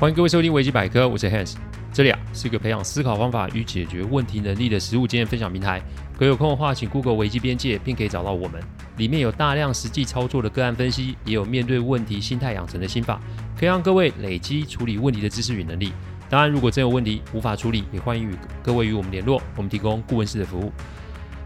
欢迎各位收听维基百科，我是 Hans，这里啊是一个培养思考方法与解决问题能力的实务经验分享平台。各位有空的话，请 Google 维基边界，并可以找到我们。里面有大量实际操作的个案分析，也有面对问题心态养成的心法，可以让各位累积处理问题的知识与能力。当然，如果真有问题无法处理，也欢迎与各位与我们联络，我们提供顾问式的服务。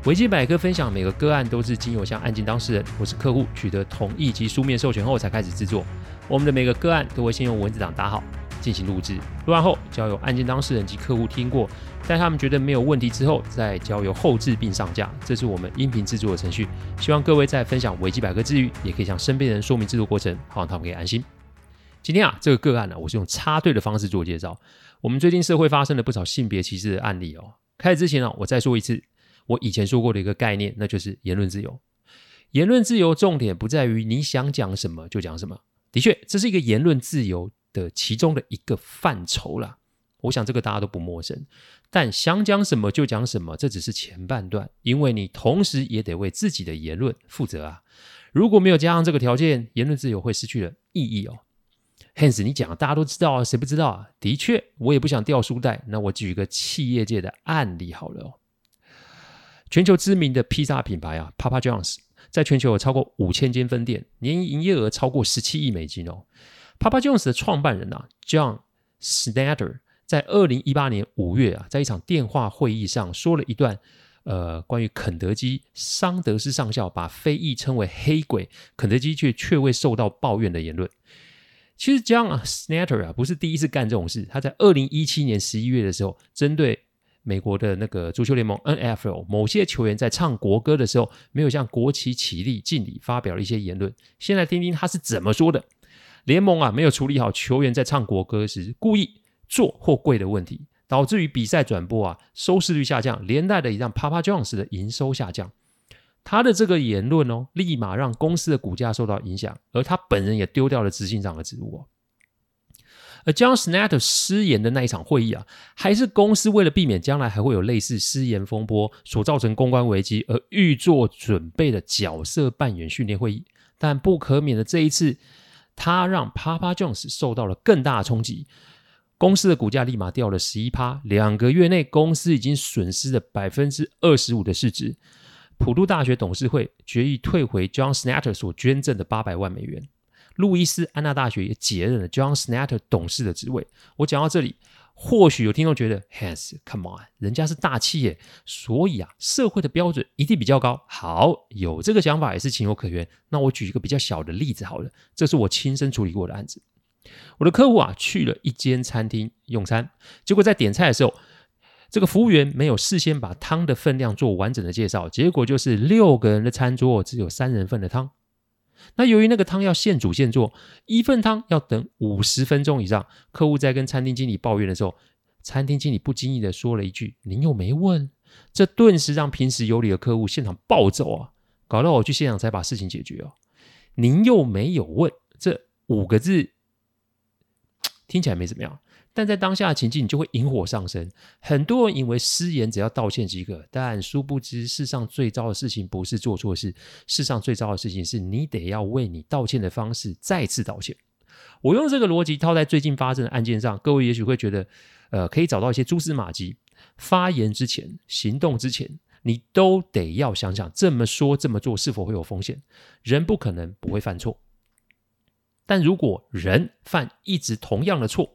维基百科分享每个个案都是经由向案件当事人或是客户取得同意及书面授权后才开始制作。我们的每个个案都会先用文字档打好。进行录制，录完后交由案件当事人及客户听过，在他们觉得没有问题之后，再交由后置并上架。这是我们音频制作的程序。希望各位在分享维基百科之余，也可以向身边人说明制作过程，好让他们可以安心。今天啊，这个个案呢、我是用插队的方式做介绍。我们最近社会发生了不少性别歧视的案例哦。开始之前呢、我再说一次，我以前说过的一个概念，那就是言论自由。言论自由重点不在于你想讲什么就讲什么，的确，这是一个言论自由的其中的一个范畴啦，我想这个大家都不陌生。但想讲什么就讲什么，这只是前半段，因为你同时也得为自己的言论负责啊。如果没有加上这个条件，言论自由会失去了意义哦。Hence，你讲大家都知道啊，谁不知道啊？的确，我也不想掉书袋。那我举一个企业界的案例好了哦。全球知名的披萨品牌啊，Papa John's，在全球有超过五千间分店，年营业额超过十七亿美金哦。Papa John's 的创办人啊，John Snatter 在二零一八年五月啊，在一场电话会议上说了一段，呃，关于肯德基桑德斯上校把非裔称为黑鬼，肯德基却却未受到抱怨的言论。其实 John Schnatter 啊，不是第一次干这种事。他在二零一七年十一月的时候，针对美国的那个足球联盟 NFL 某些球员在唱国歌的时候，没有向国旗起立敬礼，发表了一些言论。先来听听他是怎么说的。联盟啊，没有处理好球员在唱国歌时故意坐或跪的问题，导致于比赛转播啊收视率下降，连带的也让 Papa John's 的营收下降。他的这个言论哦，立马让公司的股价受到影响，而他本人也丢掉了执行长的职务哦。而 John Schnatter 失言的那一场会议啊，还是公司为了避免将来还会有类似失言风波所造成公关危机而预做准备的角色扮演训练会议，但不可免的这一次。他让 Papa Jones 受到了更大的冲击，公司的股价立马掉了十一趴，两个月内公司已经损失了百分之二十五的市值。普渡大学董事会决议退回 John Snatter 所捐赠的八百万美元，路易斯安那大学也解任了 John Snatter 董事的职位。我讲到这里。或许有听众觉得，Hans，come on，人家是大企业，所以啊，社会的标准一定比较高。好，有这个想法也是情有可原。那我举一个比较小的例子好了，这是我亲身处理过的案子。我的客户啊，去了一间餐厅用餐，结果在点菜的时候，这个服务员没有事先把汤的分量做完整的介绍，结果就是六个人的餐桌只有三人份的汤。那由于那个汤要现煮现做，一份汤要等五十分钟以上。客户在跟餐厅经理抱怨的时候，餐厅经理不经意的说了一句：“您又没问。”这顿时让平时有理的客户现场暴走啊，搞到我去现场才把事情解决哦。您又没有问这五个字，听起来没怎么样。但在当下的情境，你就会引火上身。很多人以为失言只要道歉即可，但殊不知，世上最糟的事情不是做错事，世上最糟的事情是你得要为你道歉的方式再次道歉。我用这个逻辑套在最近发生的案件上，各位也许会觉得，呃，可以找到一些蛛丝马迹。发言之前、行动之前，你都得要想想这么说、这么做是否会有风险。人不可能不会犯错，但如果人犯一直同样的错，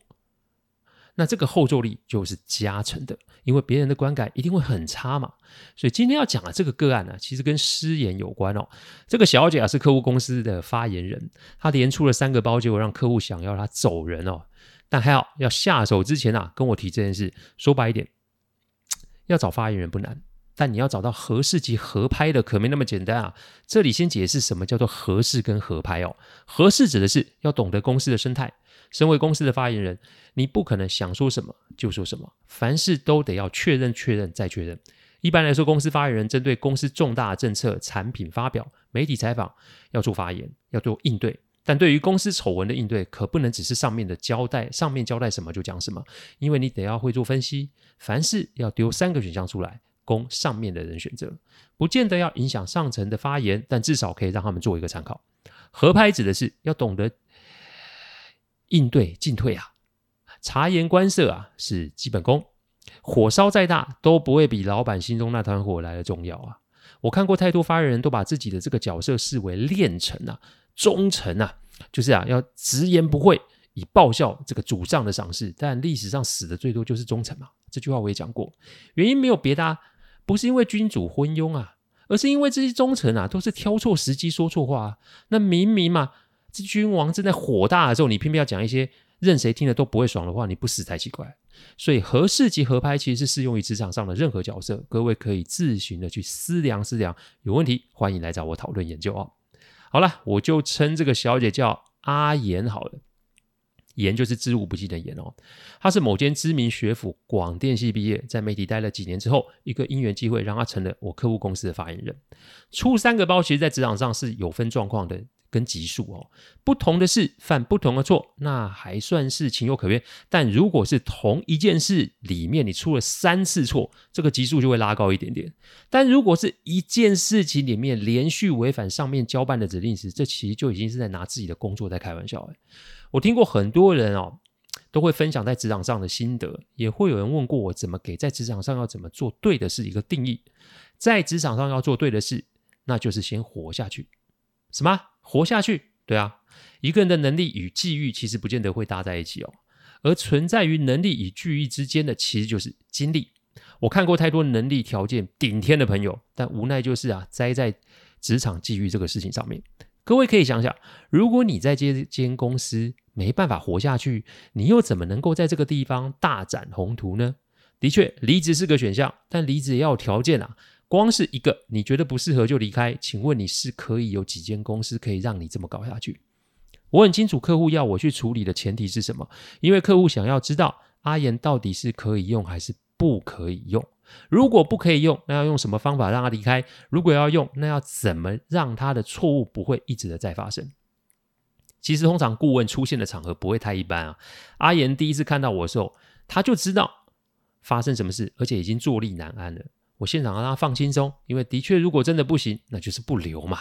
那这个后坐力就是加成的，因为别人的观感一定会很差嘛。所以今天要讲的这个个案呢，其实跟失言有关哦。这个小姐啊是客户公司的发言人，她连出了三个包，结果让客户想要她走人哦。但还好，要下手之前啊，跟我提这件事。说白一点，要找发言人不难，但你要找到合适及合拍的，可没那么简单啊。这里先解释什么叫做合适跟合拍哦。合适指的是要懂得公司的生态。身为公司的发言人，你不可能想说什么就说什么，凡事都得要确认、确认再确认。一般来说，公司发言人针对公司重大政策、产品发表、媒体采访，要做发言，要做应对。但对于公司丑闻的应对，可不能只是上面的交代，上面交代什么就讲什么，因为你得要会做分析。凡事要丢三个选项出来，供上面的人选择，不见得要影响上层的发言，但至少可以让他们做一个参考。合拍指的是要懂得。应对进退啊，察言观色啊是基本功，火烧再大都不会比老板心中那团火来的重要啊。我看过太多发言人都把自己的这个角色视为炼成啊、忠诚啊，就是啊要直言不讳，以报效这个主上的赏识。但历史上死的最多就是忠臣嘛，这句话我也讲过，原因没有别的啊，不是因为君主昏庸啊。而是因为这些忠臣啊，都是挑错时机说错话啊。那明明嘛，这君王正在火大的时候，你偏偏要讲一些任谁听了都不会爽的话，你不死才奇怪。所以合适及合拍其实是适用于职场上的任何角色，各位可以自行的去思量思量。有问题欢迎来找我讨论研究哦。好了，我就称这个小姐叫阿妍好了。妍就是知无不尽的妍哦，他是某间知名学府广电系毕业，在媒体待了几年之后，一个因缘机会让他成了我客户公司的发言人。出三个包，其实在职场上是有分状况的。跟级数哦，不同的事犯不同的错，那还算是情有可原。但如果是同一件事里面你出了三次错，这个级数就会拉高一点点。但如果是一件事情里面连续违反上面交办的指令时，这其实就已经是在拿自己的工作在开玩笑。我听过很多人哦，都会分享在职场上的心得，也会有人问过我怎么给在职场上要怎么做对的事一个定义。在职场上要做对的事，那就是先活下去。什么？活下去，对啊，一个人的能力与际遇其实不见得会搭在一起哦，而存在于能力与际遇之间的，其实就是经历。我看过太多能力条件顶天的朋友，但无奈就是啊，栽在职场际遇这个事情上面。各位可以想想，如果你在这间公司没办法活下去，你又怎么能够在这个地方大展宏图呢？的确，离职是个选项，但离职也要有条件啊。光是一个你觉得不适合就离开，请问你是可以有几间公司可以让你这么搞下去？我很清楚客户要我去处理的前提是什么，因为客户想要知道阿妍到底是可以用还是不可以用。如果不可以用，那要用什么方法让他离开？如果要用，那要怎么让他的错误不会一直的再发生？其实通常顾问出现的场合不会太一般啊。阿妍第一次看到我的时候，他就知道发生什么事，而且已经坐立难安了。我现场让他放轻松，因为的确，如果真的不行，那就是不留嘛。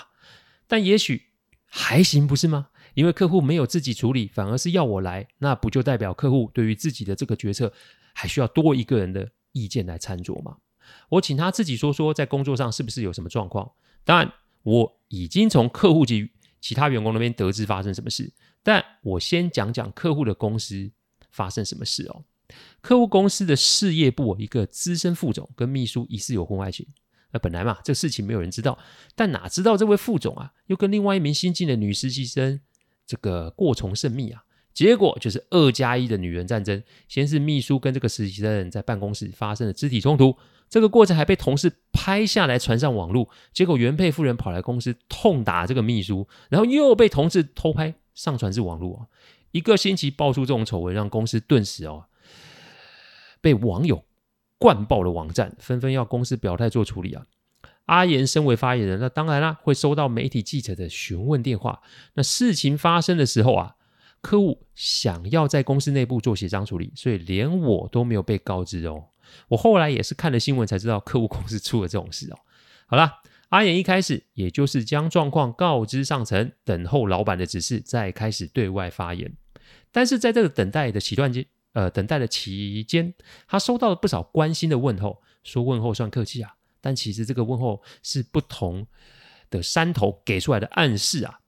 但也许还行，不是吗？因为客户没有自己处理，反而是要我来，那不就代表客户对于自己的这个决策还需要多一个人的意见来参酌吗？我请他自己说说，在工作上是不是有什么状况？当然，我已经从客户及其他员工那边得知发生什么事，但我先讲讲客户的公司发生什么事哦。客户公司的事业部一个资深副总跟秘书疑似有婚外情，那本来嘛，这事情没有人知道，但哪知道这位副总啊，又跟另外一名新进的女实习生这个过从甚密啊，结果就是二加一的女人战争。先是秘书跟这个实习生在办公室发生了肢体冲突，这个过程还被同事拍下来传上网络，结果原配夫人跑来公司痛打这个秘书，然后又被同事偷拍上传至网络，一个星期爆出这种丑闻，让公司顿时哦。被网友灌爆的网站纷纷要公司表态做处理啊！阿言身为发言人，那当然啦，会收到媒体记者的询问电话。那事情发生的时候啊，客户想要在公司内部做协商处理，所以连我都没有被告知哦。我后来也是看了新闻才知道，客户公司出了这种事哦。好啦，阿言一开始也就是将状况告知上层，等候老板的指示，再开始对外发言。但是在这个等待的期段间，呃，等待的期间，他收到了不少关心的问候，说问候算客气啊，但其实这个问候是不同的山头给出来的暗示啊。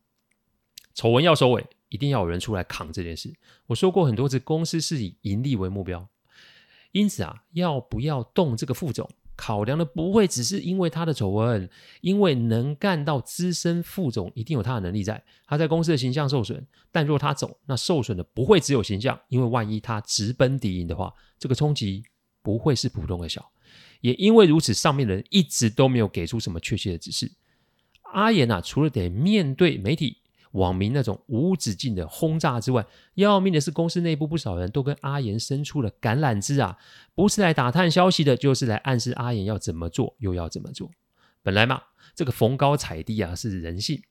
丑闻要收尾，一定要有人出来扛这件事。我说过很多次，公司是以盈利为目标，因此啊，要不要动这个副总？考量的不会只是因为他的丑闻，因为能干到资深副总，一定有他的能力在。他在公司的形象受损，但若他走，那受损的不会只有形象，因为万一他直奔敌营的话，这个冲击不会是普通的小。也因为如此，上面的人一直都没有给出什么确切的指示。阿言啊，除了得面对媒体。网民那种无止境的轰炸之外，要命的是公司内部不少人都跟阿妍伸出了橄榄枝啊，不是来打探消息的，就是来暗示阿妍要怎么做又要怎么做。本来嘛，这个逢高踩低啊是人性，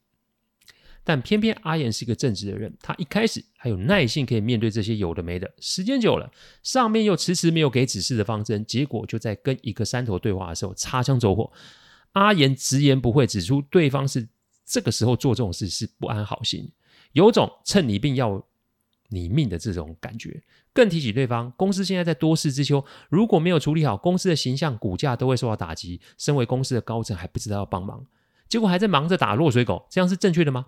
但偏偏阿妍是一个正直的人，他一开始还有耐性可以面对这些有的没的，时间久了，上面又迟迟没有给指示的方针，结果就在跟一个山头对话的时候擦枪走火，阿妍直言不讳指出对方是。这个时候做这种事是不安好心，有种趁你病要你命的这种感觉，更提醒对方，公司现在在多事之秋，如果没有处理好，公司的形象、股价都会受到打击。身为公司的高层还不知道要帮忙，结果还在忙着打落水狗，这样是正确的吗？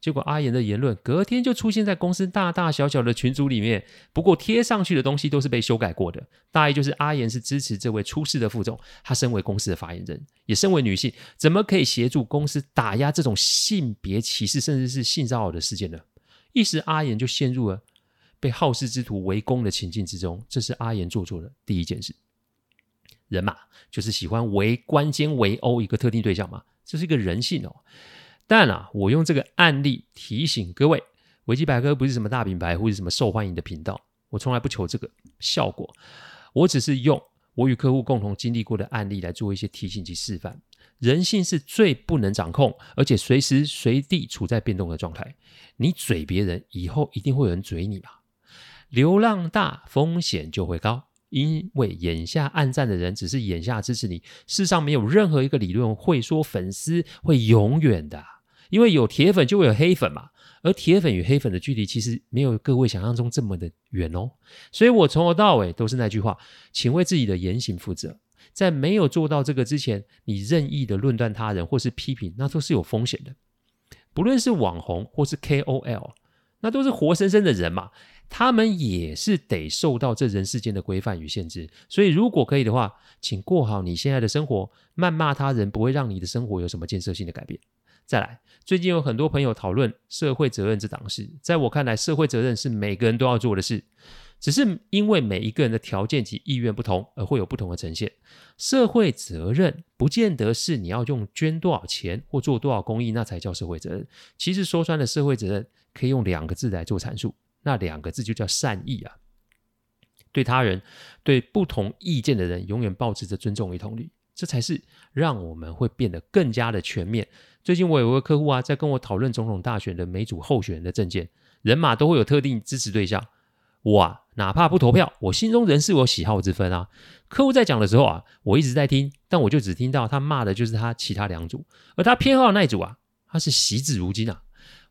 结果阿言的言论隔天就出现在公司大大小小的群组里面，不过贴上去的东西都是被修改过的，大意就是阿言是支持这位出事的副总，他身为公司的发言人，也身为女性，怎么可以协助公司打压这种性别歧视甚至是性骚扰的事件呢？一时阿言就陷入了被好事之徒围攻的情境之中，这是阿言做错的第一件事。人嘛，就是喜欢围观肩围殴一个特定对象嘛，这是一个人性哦。但啊，我用这个案例提醒各位，维基百科不是什么大品牌或者什么受欢迎的频道，我从来不求这个效果，我只是用我与客户共同经历过的案例来做一些提醒及示范。人性是最不能掌控，而且随时随地处在变动的状态。你嘴别人，以后一定会有人嘴你嘛。流量大，风险就会高，因为眼下暗赞的人只是眼下支持你，世上没有任何一个理论会说粉丝会永远的。因为有铁粉就会有黑粉嘛，而铁粉与黑粉的距离其实没有各位想象中这么的远哦。所以我从头到尾都是那句话，请为自己的言行负责。在没有做到这个之前，你任意的论断他人或是批评，那都是有风险的。不论是网红或是 KOL，那都是活生生的人嘛，他们也是得受到这人世间的规范与限制。所以如果可以的话，请过好你现在的生活，谩骂他人不会让你的生活有什么建设性的改变。再来，最近有很多朋友讨论社会责任这档事，在我看来，社会责任是每个人都要做的事，只是因为每一个人的条件及意愿不同，而会有不同的呈现。社会责任不见得是你要用捐多少钱或做多少公益，那才叫社会责任。其实说穿了，社会责任可以用两个字来做阐述，那两个字就叫善意啊。对他人、对不同意见的人，永远保持着尊重与同理。这才是让我们会变得更加的全面。最近我有个客户啊，在跟我讨论总统大选的每组候选人的政见，人马都会有特定支持对象。我啊，哪怕不投票，我心中仍是有喜好之分啊。客户在讲的时候啊，我一直在听，但我就只听到他骂的就是他其他两组，而他偏好的那一组啊，他是惜字如金啊。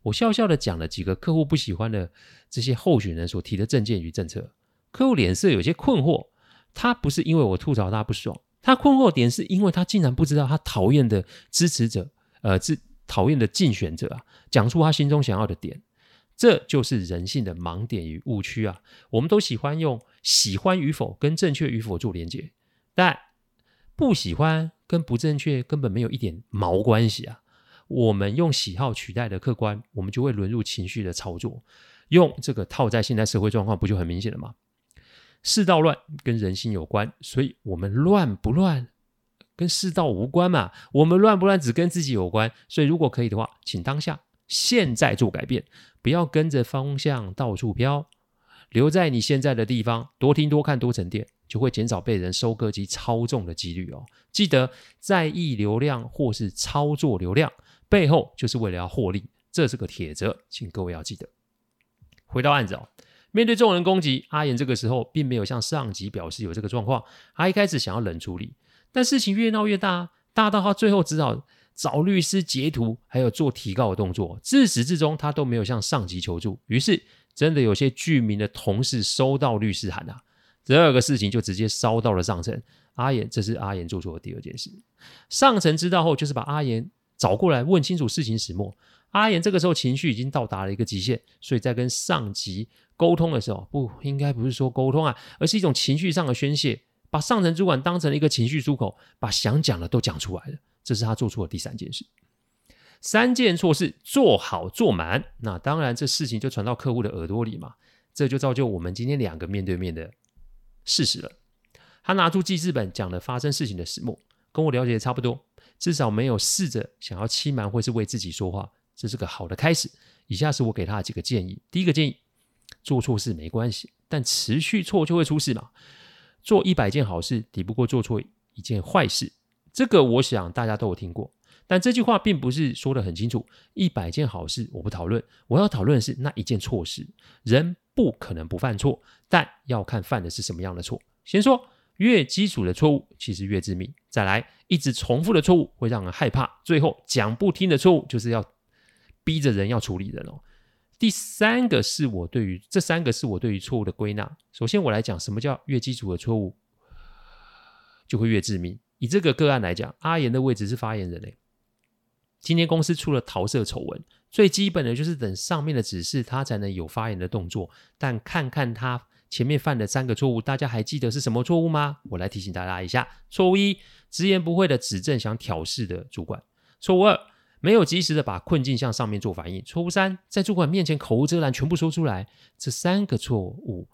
我笑笑的讲了几个客户不喜欢的这些候选人所提的政见与政策，客户脸色有些困惑。他不是因为我吐槽他不爽。他困惑点是因为他竟然不知道他讨厌的支持者，呃，是讨厌的竞选者啊，讲出他心中想要的点，这就是人性的盲点与误区啊。我们都喜欢用喜欢与否跟正确与否做连结，但不喜欢跟不正确根本没有一点毛关系啊。我们用喜好取代的客观，我们就会沦入情绪的操作，用这个套在现在社会状况，不就很明显了吗？世道乱跟人心有关，所以我们乱不乱跟世道无关嘛？我们乱不乱只跟自己有关。所以如果可以的话，请当下现在做改变，不要跟着方向到处飘，留在你现在的地方，多听多看多沉淀，就会减少被人收割及操纵的几率哦。记得在意流量或是操作流量背后，就是为了要获利，这是个铁则，请各位要记得。回到案子哦。面对众人攻击，阿言这个时候并没有向上级表示有这个状况。他一开始想要冷处理，但事情越闹越大，大到他最后只好找律师截图，还有做提告的动作。自始至终，他都没有向上级求助。于是，真的有些具名的同事收到律师函啊，这个事情就直接烧到了上层。阿言，这是阿言做错的第二件事。上层知道后，就是把阿言找过来问清楚事情始末。阿言这个时候情绪已经到达了一个极限，所以在跟上级沟通的时候，不应该不是说沟通啊，而是一种情绪上的宣泄，把上层主管当成了一个情绪出口，把想讲的都讲出来了。这是他做错的第三件事。三件错事做好做满，那当然这事情就传到客户的耳朵里嘛，这就造就我们今天两个面对面的事实了。他拿出记事本讲了发生事情的始末，跟我了解的差不多，至少没有试着想要欺瞒或是为自己说话。这是个好的开始。以下是我给他的几个建议。第一个建议：做错事没关系，但持续错就会出事嘛。做一百件好事抵不过做错一件坏事。这个我想大家都有听过。但这句话并不是说得很清楚。一百件好事我不讨论，我要讨论的是那一件错事。人不可能不犯错，但要看犯的是什么样的错。先说，越基础的错误其实越致命。再来，一直重复的错误会让人害怕。最后，讲不听的错误就是要。逼着人要处理人哦，第三个是我对于这三个是我对于错误的归纳。首先，我来讲什么叫越基础的错误就会越致命。以这个个案来讲，阿言的位置是发言人诶。今天公司出了桃色丑闻，最基本的就是等上面的指示，他才能有发言的动作。但看看他前面犯的三个错误，大家还记得是什么错误吗？我来提醒大家一下：错误一，直言不讳的指正想挑事的主管；错误二，没有及时的把困境向上面做反应；错误三，在主管面前口无遮拦，全部说出来。这三个错误，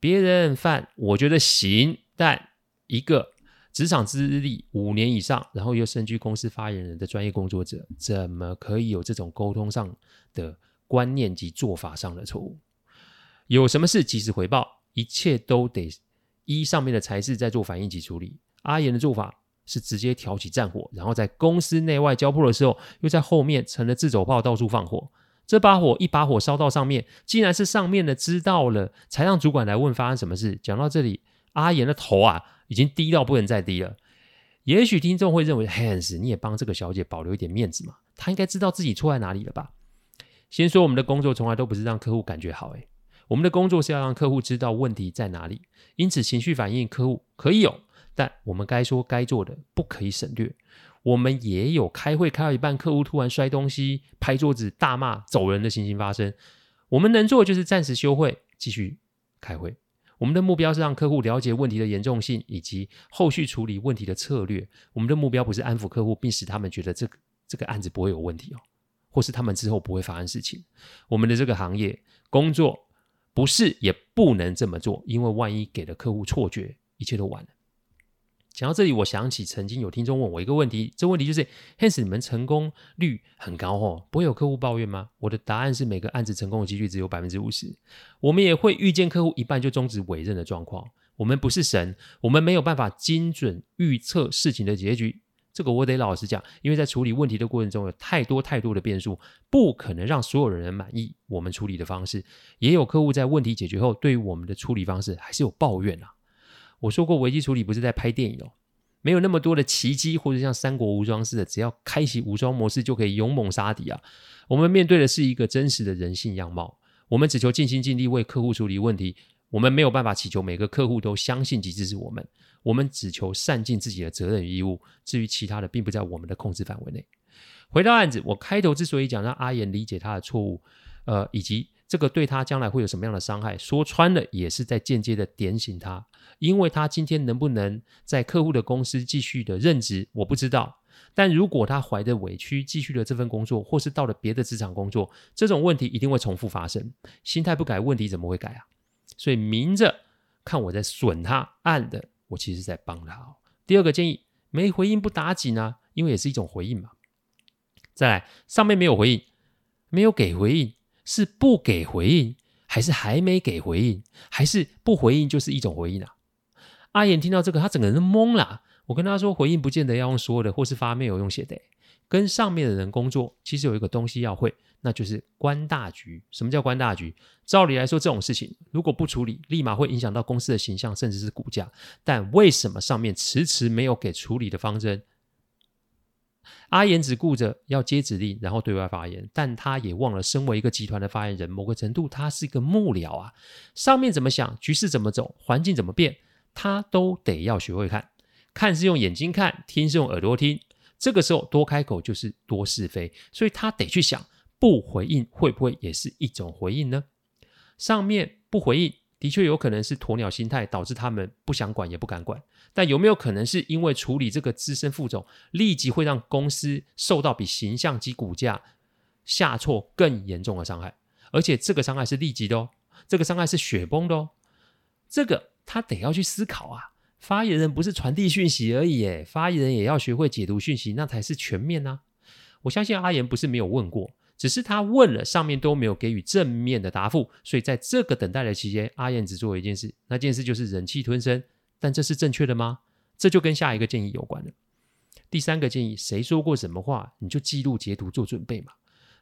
别人犯我觉得行，但一个职场资历五年以上，然后又身居公司发言人的专业工作者，怎么可以有这种沟通上的观念及做法上的错误？有什么事及时回报，一切都得依上面的才是在做反应及处理。阿言的做法。是直接挑起战火，然后在公司内外交迫的时候，又在后面成了自走炮，到处放火。这把火一把火烧到上面，竟然是上面的知道了，才让主管来问发生什么事。讲到这里，阿言的头啊，已经低到不能再低了。也许听众会认为，Hans，你也帮这个小姐保留一点面子嘛？她应该知道自己错在哪里了吧？先说我们的工作从来都不是让客户感觉好，诶，我们的工作是要让客户知道问题在哪里。因此，情绪反应客户可以有。但我们该说该做的不可以省略。我们也有开会开到一半，客户突然摔东西、拍桌子、大骂、走人的情形发生。我们能做的就是暂时休会，继续开会。我们的目标是让客户了解问题的严重性以及后续处理问题的策略。我们的目标不是安抚客户，并使他们觉得这个这个案子不会有问题哦，或是他们之后不会发生事情。我们的这个行业工作不是也不能这么做，因为万一给了客户错觉，一切都完了。讲到这里，我想起曾经有听众问我一个问题，这问题就是：Hans，你们成功率很高哦，不会有客户抱怨吗？我的答案是，每个案子成功的几率只有百分之五十。我们也会遇见客户一半就终止委任的状况。我们不是神，我们没有办法精准预测事情的结局。这个我得老实讲，因为在处理问题的过程中有太多太多的变数，不可能让所有人满意我们处理的方式。也有客户在问题解决后，对于我们的处理方式还是有抱怨啊。我说过，危机处理不是在拍电影哦，没有那么多的奇迹，或者像三国无双似的，只要开启无双模式就可以勇猛杀敌啊。我们面对的是一个真实的人性样貌，我们只求尽心尽力为客户处理问题，我们没有办法祈求每个客户都相信及支持我们，我们只求善尽自己的责任与义务，至于其他的，并不在我们的控制范围内。回到案子，我开头之所以讲让阿言理解他的错误，呃，以及这个对他将来会有什么样的伤害，说穿了也是在间接的点醒他。因为他今天能不能在客户的公司继续的任职，我不知道。但如果他怀着委屈继续了这份工作，或是到了别的职场工作，这种问题一定会重复发生。心态不改，问题怎么会改啊？所以明着看我在损他，暗的我其实是在帮他。第二个建议，没回应不打紧啊，因为也是一种回应嘛。再来，上面没有回应，没有给回应，是不给回应，还是还没给回应，还是不回应就是一种回应啊？阿言听到这个，他整个人都懵了。我跟他说，回应不见得要用说的，或是发 mail 用写的。跟上面的人工作，其实有一个东西要会，那就是观大局。什么叫观大局？照理来说，这种事情如果不处理，立马会影响到公司的形象，甚至是股价。但为什么上面迟迟没有给处理的方针？阿言只顾着要接指令，然后对外发言，但他也忘了，身为一个集团的发言人，某个程度他是一个幕僚啊。上面怎么想，局势怎么走，环境怎么变。他都得要学会看，看是用眼睛看，听是用耳朵听。这个时候多开口就是多是非，所以他得去想，不回应会不会也是一种回应呢？上面不回应，的确有可能是鸵鸟心态导致他们不想管也不敢管。但有没有可能是因为处理这个资深副总，立即会让公司受到比形象及股价下挫更严重的伤害？而且这个伤害是立即的哦，这个伤害是雪崩的哦，这个。他得要去思考啊！发言人不是传递讯息而已，诶，发言人也要学会解读讯息，那才是全面啊！我相信阿言不是没有问过，只是他问了，上面都没有给予正面的答复，所以在这个等待的期间，阿言只做了一件事，那件事就是忍气吞声。但这是正确的吗？这就跟下一个建议有关了。第三个建议，谁说过什么话，你就记录截图做准备嘛。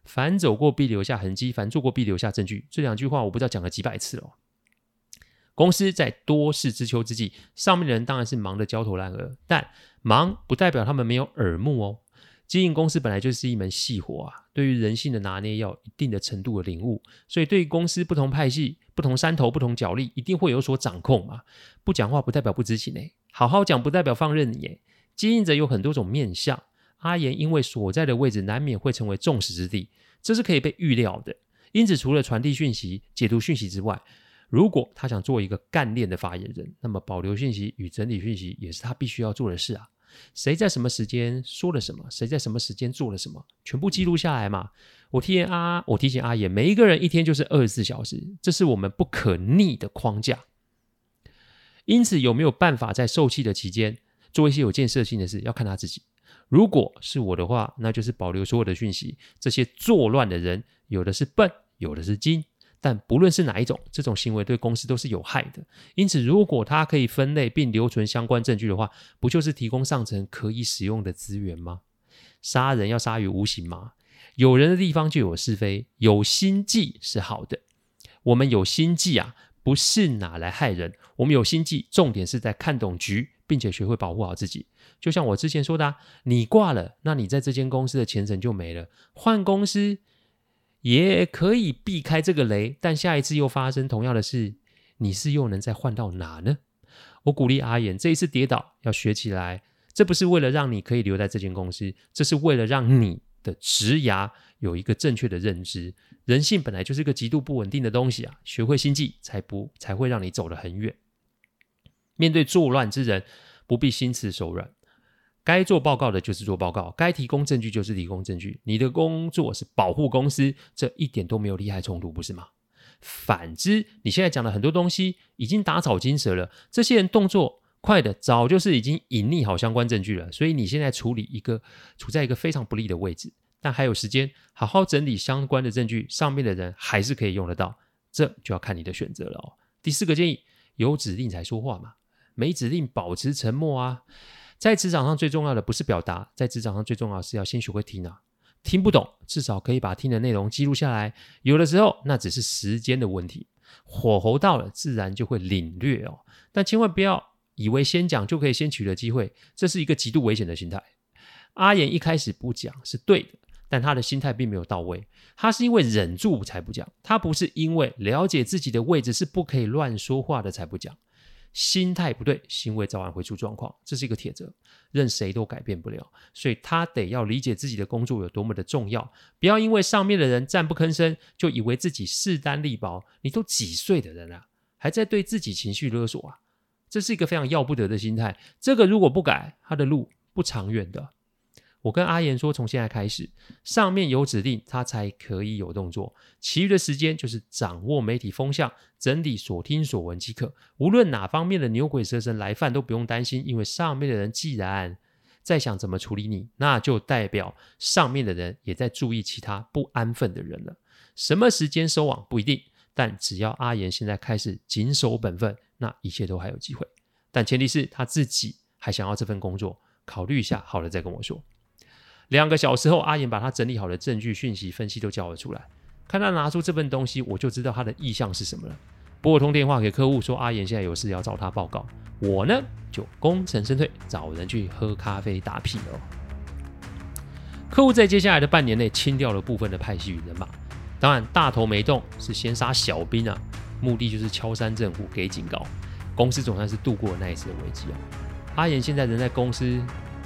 凡走过必留下痕迹，凡做过必留下证据。这两句话我不知道讲了几百次了。公司在多事之秋之际，上面的人当然是忙得焦头烂额，但忙不代表他们没有耳目哦。经营公司本来就是一门细活啊，对于人性的拿捏要有一定的程度的领悟，所以对于公司不同派系、不同山头、不同角力，一定会有所掌控嘛。不讲话不代表不知情诶，好好讲不代表放任你诶。经营者有很多种面相，阿言因为所在的位置难免会成为众矢之的，这是可以被预料的。因此，除了传递讯息、解读讯息之外，如果他想做一个干练的发言人，那么保留讯息与整理讯息也是他必须要做的事啊。谁在什么时间说了什么，谁在什么时间做了什么，全部记录下来嘛。我提醒阿，我提醒阿爷，每一个人一天就是二十四小时，这是我们不可逆的框架。因此，有没有办法在受气的期间做一些有建设性的事，要看他自己。如果是我的话，那就是保留所有的讯息。这些作乱的人，有的是笨，有的是精。但不论是哪一种，这种行为对公司都是有害的。因此，如果他可以分类并留存相关证据的话，不就是提供上层可以使用的资源吗？杀人要杀于无形吗？有人的地方就有是非，有心计是好的。我们有心计啊，不是拿来害人。我们有心计，重点是在看懂局，并且学会保护好自己。就像我之前说的啊，你挂了，那你在这间公司的前程就没了。换公司。也可以避开这个雷，但下一次又发生同样的事，你是又能再换到哪呢？我鼓励阿言，这一次跌倒要学起来，这不是为了让你可以留在这间公司，这是为了让你的职涯有一个正确的认知。人性本来就是个极度不稳定的东西啊，学会心计才不才会让你走得很远。面对作乱之人，不必心慈手软。该做报告的就是做报告，该提供证据就是提供证据。你的工作是保护公司，这一点都没有利害冲突，不是吗？反之，你现在讲的很多东西已经打草惊蛇了，这些人动作快的早就是已经隐匿好相关证据了，所以你现在处理一个处在一个非常不利的位置，但还有时间好好整理相关的证据，上面的人还是可以用得到，这就要看你的选择了哦。第四个建议，有指令才说话嘛，没指令保持沉默啊。在职场上最重要的不是表达，在职场上最重要是要先学会听啊。听不懂，至少可以把听的内容记录下来。有的时候那只是时间的问题，火候到了，自然就会领略哦。但千万不要以为先讲就可以先取得机会，这是一个极度危险的心态。阿言一开始不讲是对的，但他的心态并没有到位。他是因为忍住才不讲，他不是因为了解自己的位置是不可以乱说话的才不讲。心态不对，行为早晚会出状况，这是一个铁则，任谁都改变不了。所以他得要理解自己的工作有多么的重要，不要因为上面的人站不吭声，就以为自己势单力薄。你都几岁的人了，还在对自己情绪勒索啊？这是一个非常要不得的心态。这个如果不改，他的路不长远的。我跟阿言说，从现在开始，上面有指令，他才可以有动作。其余的时间就是掌握媒体风向，整理所听所闻即可。无论哪方面的牛鬼蛇神来犯，都不用担心，因为上面的人既然在想怎么处理你，那就代表上面的人也在注意其他不安分的人了。什么时间收网不一定，但只要阿言现在开始谨守本分，那一切都还有机会。但前提是他自己还想要这份工作，考虑一下，好了再跟我说。两个小时后，阿言把他整理好的证据、讯息分析都交了出来。看他拿出这份东西，我就知道他的意向是什么了。拨通电话给客户，说阿言现在有事要找他报告。我呢，就功成身退，找人去喝咖啡打屁了。客户在接下来的半年内清掉了部分的派系与人马。当然，大头没动，是先杀小兵啊，目的就是敲山震虎，给警告。公司总算是度过了那一次的危机哦。阿言现在人在公司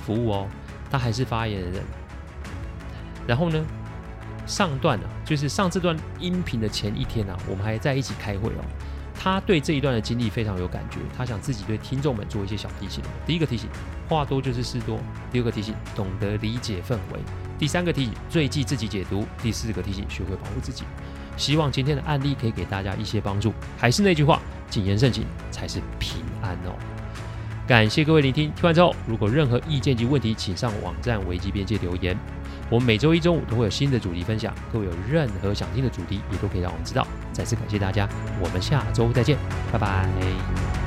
服务哦。他还是发言人，然后呢，上段呢、啊，就是上这段音频的前一天啊，我们还在一起开会哦。他对这一段的经历非常有感觉，他想自己对听众们做一些小提醒。第一个提醒，话多就是事多；第二个提醒，懂得理解氛围；第三个提醒，锐记自己解读；第四个提醒，学会保护自己。希望今天的案例可以给大家一些帮助。还是那句话，谨言慎行才是平安哦。感谢各位聆听，听完之后，如果任何意见及问题，请上网站维基边界留言。我们每周一中午都会有新的主题分享，各位有任何想听的主题，也都可以让我们知道。再次感谢大家，我们下周再见，拜拜。